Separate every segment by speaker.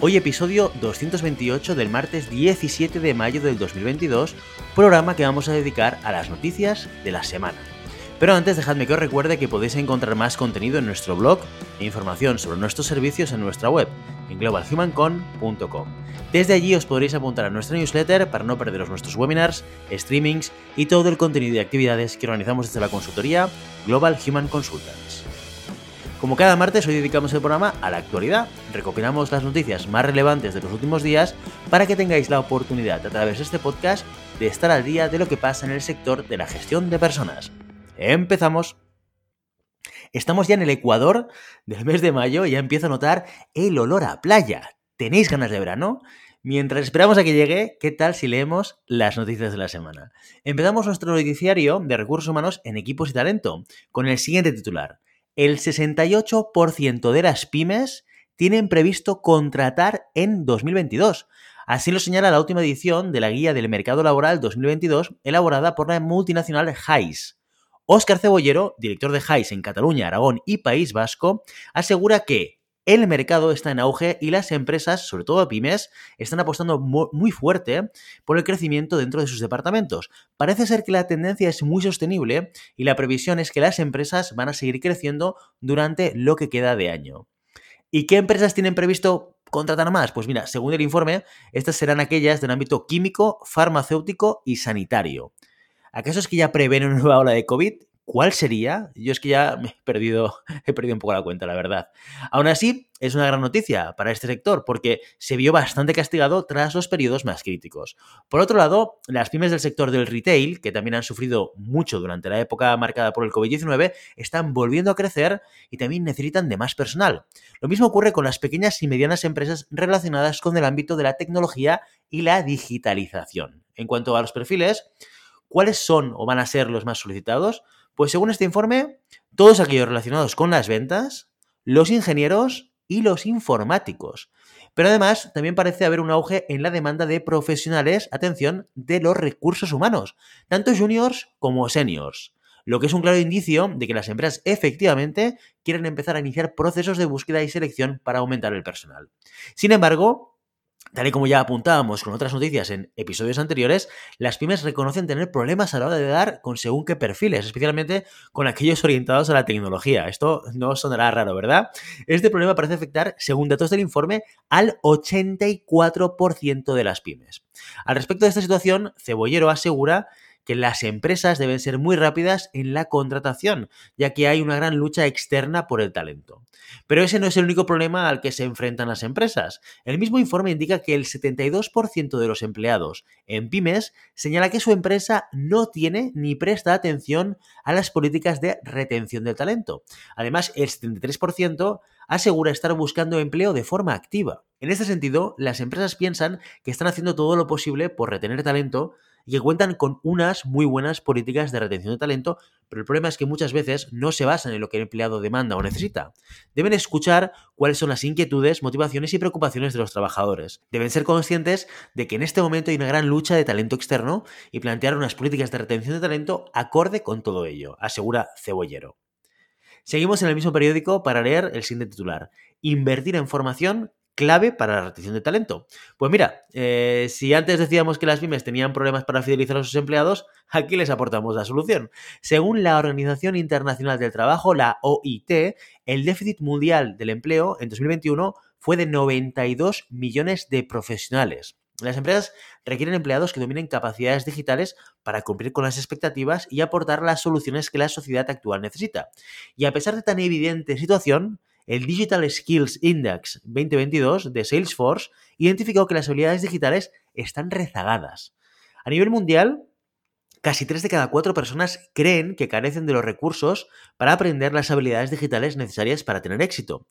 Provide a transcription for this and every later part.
Speaker 1: Hoy episodio 228 del martes 17 de mayo del 2022, programa que vamos a dedicar a las noticias de la semana. Pero antes dejadme que os recuerde que podéis encontrar más contenido en nuestro blog e información sobre nuestros servicios en nuestra web, en globalhumancon.com. Desde allí os podréis apuntar a nuestra newsletter para no perderos nuestros webinars, streamings y todo el contenido y actividades que organizamos desde la consultoría Global Human Consultants. Como cada martes, hoy dedicamos el programa a la actualidad. Recopilamos las noticias más relevantes de los últimos días para que tengáis la oportunidad a través de este podcast de estar al día de lo que pasa en el sector de la gestión de personas. Empezamos. Estamos ya en el Ecuador del mes de mayo y ya empiezo a notar el olor a playa. ¿Tenéis ganas de verano? Mientras esperamos a que llegue, ¿qué tal si leemos las noticias de la semana? Empezamos nuestro noticiario de recursos humanos en equipos y talento con el siguiente titular el 68% de las pymes tienen previsto contratar en 2022. Así lo señala la última edición de la Guía del Mercado Laboral 2022, elaborada por la multinacional HAIS. Óscar Cebollero, director de HAIS en Cataluña, Aragón y País Vasco, asegura que el mercado está en auge y las empresas, sobre todo pymes, están apostando muy fuerte por el crecimiento dentro de sus departamentos. Parece ser que la tendencia es muy sostenible y la previsión es que las empresas van a seguir creciendo durante lo que queda de año. ¿Y qué empresas tienen previsto contratar más? Pues mira, según el informe, estas serán aquellas del ámbito químico, farmacéutico y sanitario. ¿Acaso es que ya prevén una nueva ola de COVID? ¿Cuál sería? Yo es que ya me he perdido, he perdido un poco la cuenta, la verdad. Aún así, es una gran noticia para este sector porque se vio bastante castigado tras los periodos más críticos. Por otro lado, las pymes del sector del retail, que también han sufrido mucho durante la época marcada por el COVID-19, están volviendo a crecer y también necesitan de más personal. Lo mismo ocurre con las pequeñas y medianas empresas relacionadas con el ámbito de la tecnología y la digitalización. En cuanto a los perfiles, ¿cuáles son o van a ser los más solicitados? Pues según este informe, todos aquellos relacionados con las ventas, los ingenieros y los informáticos. Pero además también parece haber un auge en la demanda de profesionales, atención, de los recursos humanos, tanto juniors como seniors, lo que es un claro indicio de que las empresas efectivamente quieren empezar a iniciar procesos de búsqueda y selección para aumentar el personal. Sin embargo, Tal y como ya apuntábamos con otras noticias en episodios anteriores, las pymes reconocen tener problemas a la hora de dar con según qué perfiles, especialmente con aquellos orientados a la tecnología. Esto no sonará raro, ¿verdad? Este problema parece afectar, según datos del informe, al 84% de las pymes. Al respecto de esta situación, Cebollero asegura que las empresas deben ser muy rápidas en la contratación, ya que hay una gran lucha externa por el talento. Pero ese no es el único problema al que se enfrentan las empresas. El mismo informe indica que el 72% de los empleados en pymes señala que su empresa no tiene ni presta atención a las políticas de retención del talento. Además, el 73% asegura estar buscando empleo de forma activa. En este sentido, las empresas piensan que están haciendo todo lo posible por retener talento y que cuentan con unas muy buenas políticas de retención de talento, pero el problema es que muchas veces no se basan en lo que el empleado demanda o necesita. Deben escuchar cuáles son las inquietudes, motivaciones y preocupaciones de los trabajadores. Deben ser conscientes de que en este momento hay una gran lucha de talento externo y plantear unas políticas de retención de talento acorde con todo ello, asegura Cebollero. Seguimos en el mismo periódico para leer el siguiente titular. Invertir en formación clave para la retención de talento. Pues mira, eh, si antes decíamos que las pymes tenían problemas para fidelizar a sus empleados, aquí les aportamos la solución. Según la Organización Internacional del Trabajo, la OIT, el déficit mundial del empleo en 2021 fue de 92 millones de profesionales. Las empresas requieren empleados que dominen capacidades digitales para cumplir con las expectativas y aportar las soluciones que la sociedad actual necesita. Y a pesar de tan evidente situación, el Digital Skills Index 2022 de Salesforce identificó que las habilidades digitales están rezagadas. A nivel mundial, casi 3 de cada 4 personas creen que carecen de los recursos para aprender las habilidades digitales necesarias para tener éxito.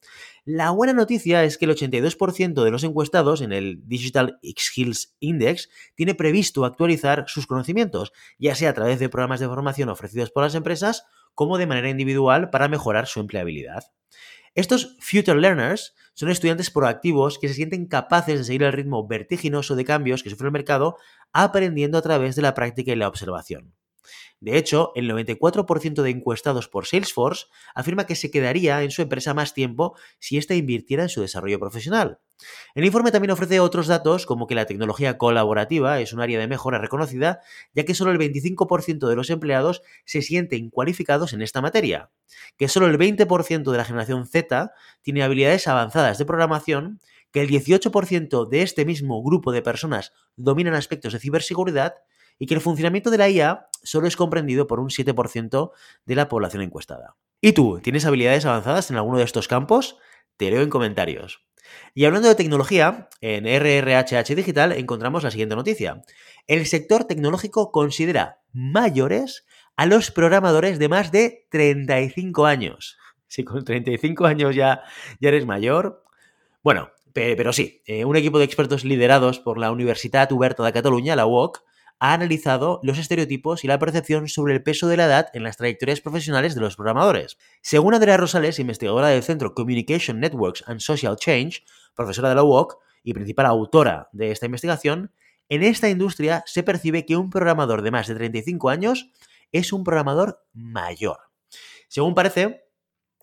Speaker 1: La buena noticia es que el 82% de los encuestados en el Digital Skills Index tiene previsto actualizar sus conocimientos, ya sea a través de programas de formación ofrecidos por las empresas como de manera individual para mejorar su empleabilidad. Estos Future Learners son estudiantes proactivos que se sienten capaces de seguir el ritmo vertiginoso de cambios que sufre el mercado aprendiendo a través de la práctica y la observación. De hecho, el 94% de encuestados por Salesforce afirma que se quedaría en su empresa más tiempo si ésta invirtiera en su desarrollo profesional. El informe también ofrece otros datos como que la tecnología colaborativa es un área de mejora reconocida, ya que solo el 25% de los empleados se sienten cualificados en esta materia, que solo el 20% de la generación Z tiene habilidades avanzadas de programación, que el 18% de este mismo grupo de personas dominan aspectos de ciberseguridad y que el funcionamiento de la IA solo es comprendido por un 7% de la población encuestada. ¿Y tú, tienes habilidades avanzadas en alguno de estos campos? Te leo en comentarios. Y hablando de tecnología, en RRHH Digital encontramos la siguiente noticia. El sector tecnológico considera mayores a los programadores de más de 35 años. Si con 35 años ya, ya eres mayor. Bueno, pero sí, eh, un equipo de expertos liderados por la Universitat Oberta de Cataluña, la UOC, ha analizado los estereotipos y la percepción sobre el peso de la edad en las trayectorias profesionales de los programadores. Según Andrea Rosales, investigadora del Centro Communication Networks and Social Change, profesora de la UOC y principal autora de esta investigación, en esta industria se percibe que un programador de más de 35 años es un programador mayor. Según parece,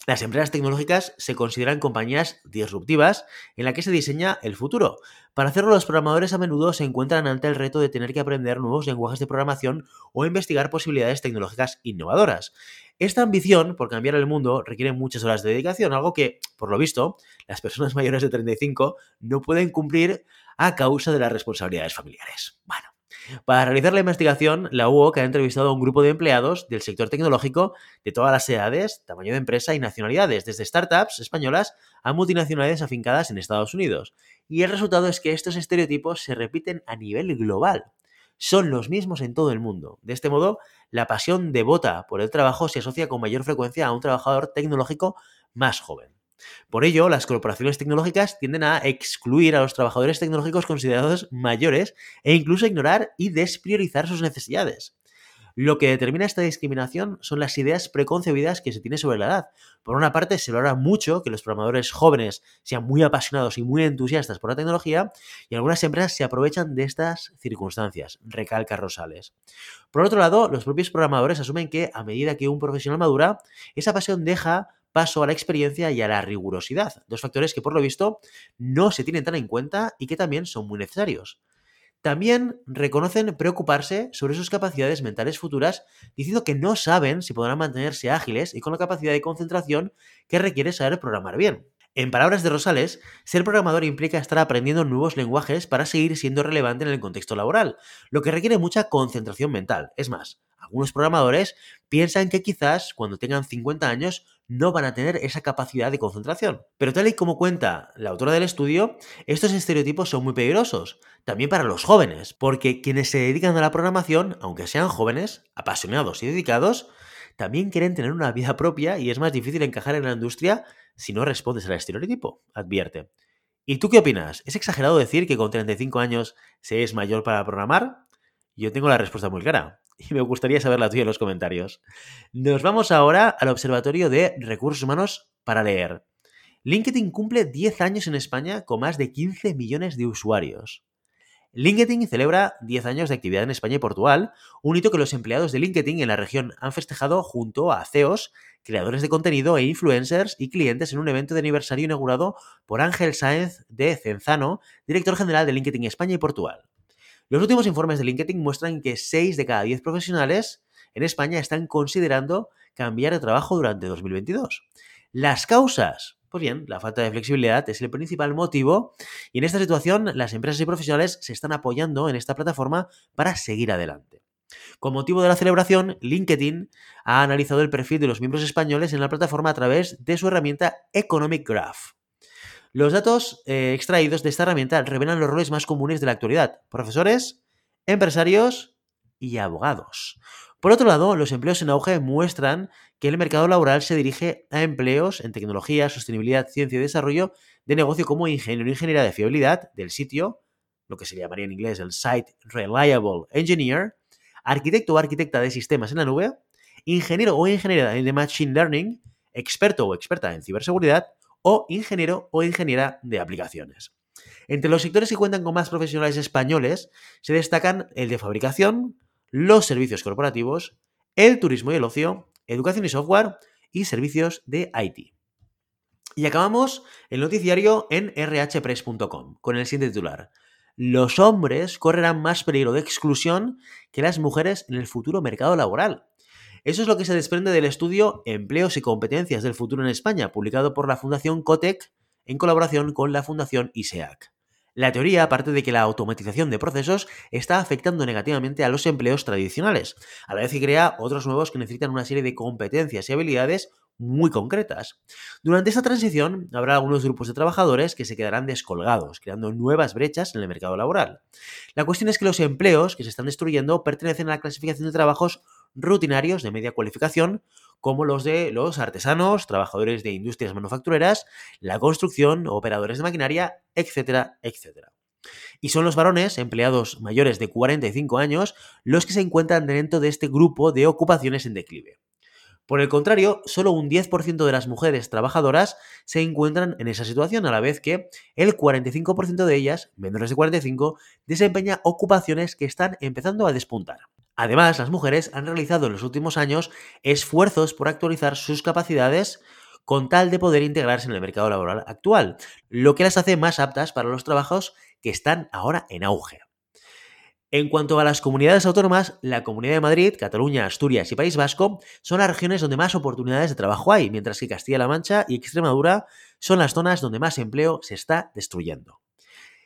Speaker 1: las empresas tecnológicas se consideran compañías disruptivas en las que se diseña el futuro. Para hacerlo, los programadores a menudo se encuentran ante el reto de tener que aprender nuevos lenguajes de programación o investigar posibilidades tecnológicas innovadoras. Esta ambición por cambiar el mundo requiere muchas horas de dedicación, algo que, por lo visto, las personas mayores de 35 no pueden cumplir a causa de las responsabilidades familiares. Para realizar la investigación, la UOC ha entrevistado a un grupo de empleados del sector tecnológico de todas las edades, tamaño de empresa y nacionalidades, desde startups españolas a multinacionales afincadas en Estados Unidos. Y el resultado es que estos estereotipos se repiten a nivel global. Son los mismos en todo el mundo. De este modo, la pasión devota por el trabajo se asocia con mayor frecuencia a un trabajador tecnológico más joven. Por ello, las corporaciones tecnológicas tienden a excluir a los trabajadores tecnológicos considerados mayores e incluso ignorar y despriorizar sus necesidades. Lo que determina esta discriminación son las ideas preconcebidas que se tiene sobre la edad. Por una parte, se valora mucho que los programadores jóvenes sean muy apasionados y muy entusiastas por la tecnología, y algunas empresas se aprovechan de estas circunstancias, recalca Rosales. Por otro lado, los propios programadores asumen que a medida que un profesional madura, esa pasión deja paso a la experiencia y a la rigurosidad, dos factores que por lo visto no se tienen tan en cuenta y que también son muy necesarios. También reconocen preocuparse sobre sus capacidades mentales futuras, diciendo que no saben si podrán mantenerse ágiles y con la capacidad de concentración que requiere saber programar bien. En palabras de Rosales, ser programador implica estar aprendiendo nuevos lenguajes para seguir siendo relevante en el contexto laboral, lo que requiere mucha concentración mental. Es más, algunos programadores piensan que quizás cuando tengan 50 años no van a tener esa capacidad de concentración. Pero tal y como cuenta la autora del estudio, estos estereotipos son muy peligrosos, también para los jóvenes, porque quienes se dedican a la programación, aunque sean jóvenes, apasionados y dedicados, también quieren tener una vida propia y es más difícil encajar en la industria si no respondes al estereotipo, advierte. ¿Y tú qué opinas? ¿Es exagerado decir que con 35 años se es mayor para programar? Yo tengo la respuesta muy clara y me gustaría saber la tuya en los comentarios. Nos vamos ahora al Observatorio de Recursos Humanos para leer. LinkedIn cumple 10 años en España con más de 15 millones de usuarios. LinkedIn celebra 10 años de actividad en España y Portugal, un hito que los empleados de LinkedIn en la región han festejado junto a CEOs, creadores de contenido e influencers y clientes en un evento de aniversario inaugurado por Ángel Sáenz de Cenzano, director general de LinkedIn España y Portugal. Los últimos informes de LinkedIn muestran que 6 de cada 10 profesionales en España están considerando cambiar de trabajo durante 2022. Las causas, pues bien, la falta de flexibilidad es el principal motivo y en esta situación las empresas y profesionales se están apoyando en esta plataforma para seguir adelante. Con motivo de la celebración, LinkedIn ha analizado el perfil de los miembros españoles en la plataforma a través de su herramienta Economic Graph. Los datos eh, extraídos de esta herramienta revelan los roles más comunes de la actualidad. Profesores, empresarios y abogados. Por otro lado, los empleos en auge muestran que el mercado laboral se dirige a empleos en tecnología, sostenibilidad, ciencia y desarrollo de negocio como ingeniero, ingeniera de fiabilidad del sitio, lo que se llamaría en inglés el Site Reliable Engineer, arquitecto o arquitecta de sistemas en la nube, ingeniero o ingeniera de Machine Learning, experto o experta en ciberseguridad o ingeniero o ingeniera de aplicaciones. Entre los sectores que cuentan con más profesionales españoles se destacan el de fabricación, los servicios corporativos, el turismo y el ocio, educación y software y servicios de IT. Y acabamos el noticiario en rhpress.com con el siguiente titular. Los hombres correrán más peligro de exclusión que las mujeres en el futuro mercado laboral. Eso es lo que se desprende del estudio Empleos y competencias del futuro en España, publicado por la Fundación Cotec en colaboración con la Fundación ISEAC. La teoría parte de que la automatización de procesos está afectando negativamente a los empleos tradicionales, a la vez que crea otros nuevos que necesitan una serie de competencias y habilidades muy concretas. Durante esta transición habrá algunos grupos de trabajadores que se quedarán descolgados, creando nuevas brechas en el mercado laboral. La cuestión es que los empleos que se están destruyendo pertenecen a la clasificación de trabajos rutinarios de media cualificación, como los de los artesanos, trabajadores de industrias manufactureras, la construcción, operadores de maquinaria, etcétera, etcétera. Y son los varones, empleados mayores de 45 años, los que se encuentran dentro de este grupo de ocupaciones en declive. Por el contrario, solo un 10% de las mujeres trabajadoras se encuentran en esa situación, a la vez que el 45% de ellas, menores de 45, desempeña ocupaciones que están empezando a despuntar. Además, las mujeres han realizado en los últimos años esfuerzos por actualizar sus capacidades con tal de poder integrarse en el mercado laboral actual, lo que las hace más aptas para los trabajos que están ahora en auge. En cuanto a las comunidades autónomas, la Comunidad de Madrid, Cataluña, Asturias y País Vasco son las regiones donde más oportunidades de trabajo hay, mientras que Castilla-La Mancha y Extremadura son las zonas donde más empleo se está destruyendo.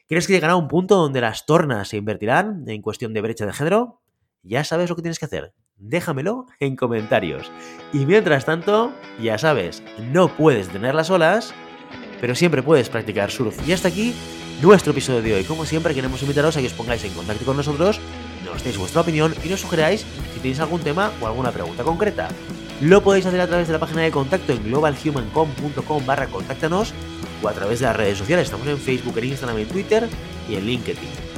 Speaker 1: ¿Crees que llegará un punto donde las tornas se invertirán en cuestión de brecha de género? Ya sabes lo que tienes que hacer. Déjamelo en comentarios. Y mientras tanto, ya sabes, no puedes tener las olas, pero siempre puedes practicar surf. Y hasta aquí nuestro episodio de hoy. Como siempre, queremos invitaros a que os pongáis en contacto con nosotros, nos deis vuestra opinión y nos sugeráis si tenéis algún tema o alguna pregunta concreta. Lo podéis hacer a través de la página de contacto en globalhumancom.com barra contáctanos o a través de las redes sociales. Estamos en Facebook, en Instagram, en Twitter y en LinkedIn.